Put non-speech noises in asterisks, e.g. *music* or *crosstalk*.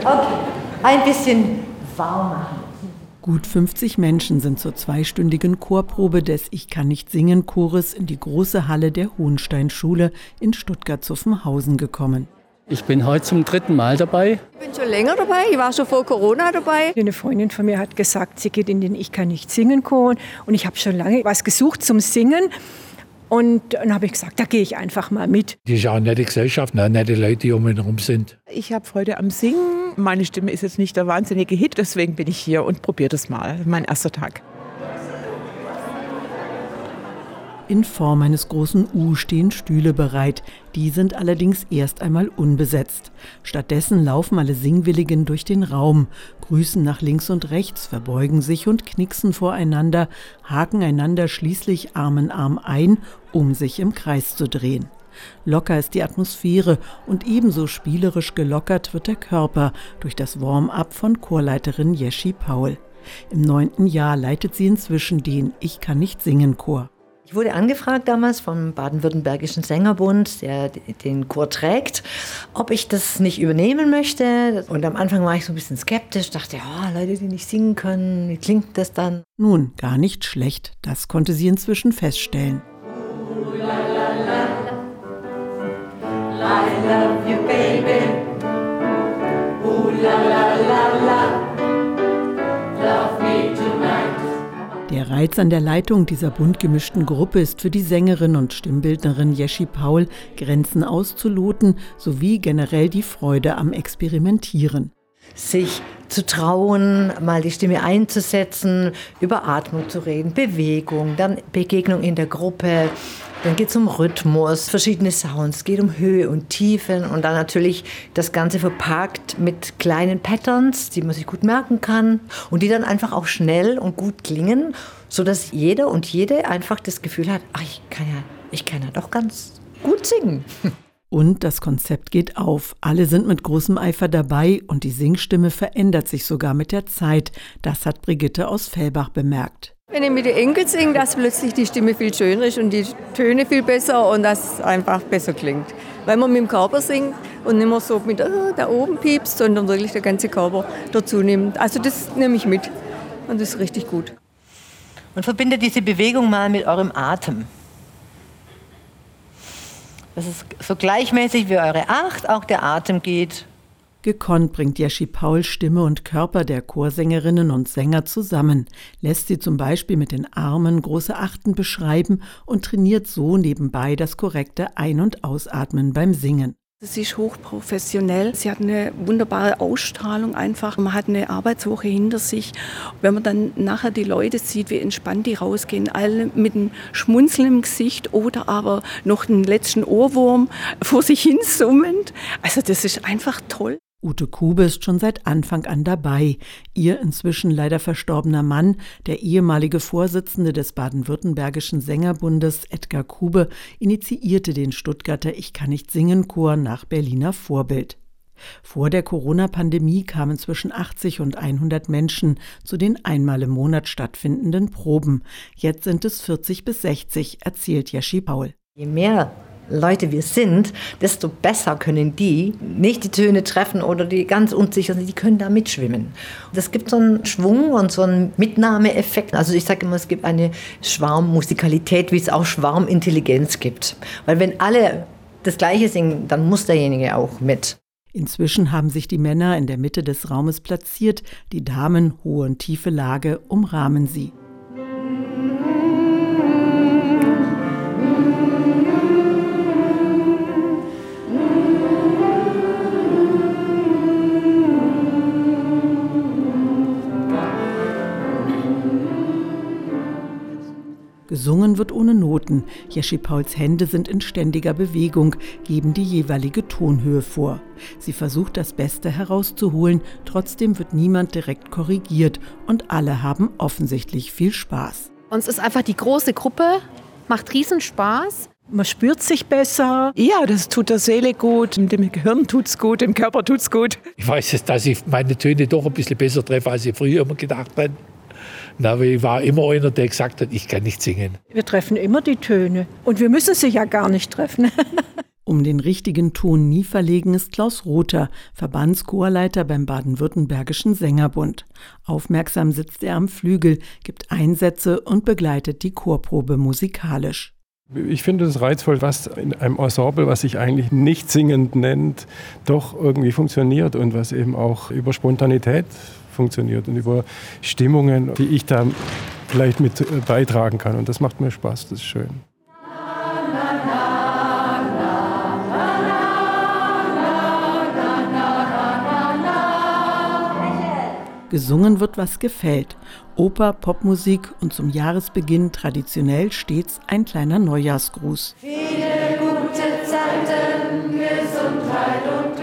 Okay, ein bisschen warm machen. Gut 50 Menschen sind zur zweistündigen Chorprobe des Ich kann nicht singen Chores in die große Halle der Hohensteinschule in Stuttgart-Zuffenhausen gekommen. Ich bin heute zum dritten Mal dabei. Ich bin schon länger dabei. Ich war schon vor Corona dabei. Eine Freundin von mir hat gesagt, sie geht in den Ich kann nicht singen Chor und ich habe schon lange was gesucht zum Singen. Und dann habe ich gesagt, da gehe ich einfach mal mit. Die ist auch eine nette Gesellschaft, ne? nette Leute, die um ihn herum sind. Ich habe Freude am Singen. Meine Stimme ist jetzt nicht der wahnsinnige Hit, deswegen bin ich hier und probiere das mal. Mein erster Tag. In Form eines großen U stehen Stühle bereit. Die sind allerdings erst einmal unbesetzt. Stattdessen laufen alle Singwilligen durch den Raum, grüßen nach links und rechts, verbeugen sich und knicksen voreinander, haken einander schließlich Arm in Arm ein, um sich im Kreis zu drehen. Locker ist die Atmosphäre und ebenso spielerisch gelockert wird der Körper durch das Warm-up von Chorleiterin Jeschi Paul. Im neunten Jahr leitet sie inzwischen den Ich kann nicht singen Chor. Ich wurde angefragt damals vom Baden-Württembergischen Sängerbund, der den Chor trägt, ob ich das nicht übernehmen möchte. Und am Anfang war ich so ein bisschen skeptisch, dachte, ja, Leute, die nicht singen können, wie klingt das dann? Nun, gar nicht schlecht, das konnte sie inzwischen feststellen. You, baby. Ooh, la, la, la, la. Love me tonight. Der Reiz an der Leitung dieser bunt gemischten Gruppe ist für die Sängerin und Stimmbildnerin Jeschi Paul, Grenzen auszuloten sowie generell die Freude am Experimentieren. Sich zu trauen, mal die Stimme einzusetzen, über Atmung zu reden, Bewegung, dann Begegnung in der Gruppe, dann geht es um Rhythmus, verschiedene Sounds, geht um Höhe und Tiefen und dann natürlich das Ganze verpackt mit kleinen Patterns, die man sich gut merken kann und die dann einfach auch schnell und gut klingen, sodass jeder und jede einfach das Gefühl hat, ach, ich kann ja, ich kann ja doch ganz gut singen. Und das Konzept geht auf. Alle sind mit großem Eifer dabei und die Singstimme verändert sich sogar mit der Zeit. Das hat Brigitte aus Fellbach bemerkt. Wenn ich mit den Enkeln singe, dass plötzlich die Stimme viel schöner ist und die Töne viel besser und das einfach besser klingt. Weil man mit dem Körper singt und nicht mehr so mit oh, da oben piepst, sondern wirklich der ganze Körper dazu nimmt. Also das nehme ich mit und das ist richtig gut. Und verbindet diese Bewegung mal mit eurem Atem. Das ist so gleichmäßig wie eure Acht, auch der Atem geht Gekonnt bringt Jeschi Paul Stimme und Körper der Chorsängerinnen und Sänger zusammen, lässt sie zum Beispiel mit den Armen große Achten beschreiben und trainiert so nebenbei das korrekte Ein- und Ausatmen beim Singen. Sie ist hochprofessionell. Sie hat eine wunderbare Ausstrahlung einfach. Man hat eine Arbeitswoche hinter sich. Wenn man dann nachher die Leute sieht, wie entspannt die rausgehen, alle mit einem Schmunzeln im Gesicht oder aber noch einen letzten Ohrwurm vor sich hin summend. Also das ist einfach toll. Ute Kube ist schon seit Anfang an dabei. Ihr inzwischen leider verstorbener Mann, der ehemalige Vorsitzende des baden-württembergischen Sängerbundes Edgar Kube, initiierte den Stuttgarter Ich kann nicht singen Chor nach Berliner Vorbild. Vor der Corona-Pandemie kamen zwischen 80 und 100 Menschen zu den einmal im Monat stattfindenden Proben. Jetzt sind es 40 bis 60, erzählt Jeschi Paul. Je mehr Leute wir sind, desto besser können die nicht die Töne treffen oder die ganz unsicher sind, die können da mitschwimmen. Das gibt so einen Schwung und so einen Mitnahmeeffekt. Also ich sage immer, es gibt eine Schwarmmusikalität, wie es auch Schwarmintelligenz gibt. Weil wenn alle das Gleiche singen, dann muss derjenige auch mit. Inzwischen haben sich die Männer in der Mitte des Raumes platziert, die Damen, hohe und tiefe Lage, umrahmen sie. Gesungen wird ohne Noten. Jeschi Pauls Hände sind in ständiger Bewegung, geben die jeweilige Tonhöhe vor. Sie versucht das Beste herauszuholen, trotzdem wird niemand direkt korrigiert und alle haben offensichtlich viel Spaß. Uns ist einfach die große Gruppe, macht riesen Spaß. Man spürt sich besser. Ja, das tut der Seele gut, dem Gehirn tut's gut, dem Körper tut's gut. Ich weiß jetzt, dass ich meine Töne doch ein bisschen besser treffe, als ich früher immer gedacht habe. Na, ich war immer einer, der gesagt hat, ich kann nicht singen. Wir treffen immer die Töne. Und wir müssen sie ja gar nicht treffen. *laughs* Um den richtigen Ton nie verlegen ist Klaus Rother, Verbandschorleiter beim Baden-Württembergischen Sängerbund. Aufmerksam sitzt er am Flügel, gibt Einsätze und begleitet die Chorprobe musikalisch. Ich finde es reizvoll, was in einem Ensemble, was sich eigentlich nicht singend nennt, doch irgendwie funktioniert und was eben auch über Spontanität funktioniert und über Stimmungen, die ich da vielleicht mit äh, beitragen kann. Und das macht mir Spaß, das ist schön. Gesungen wird, was gefällt. Oper, Popmusik und zum Jahresbeginn traditionell stets ein kleiner Neujahrsgruß. Viele gute Zeiten, Gesundheit und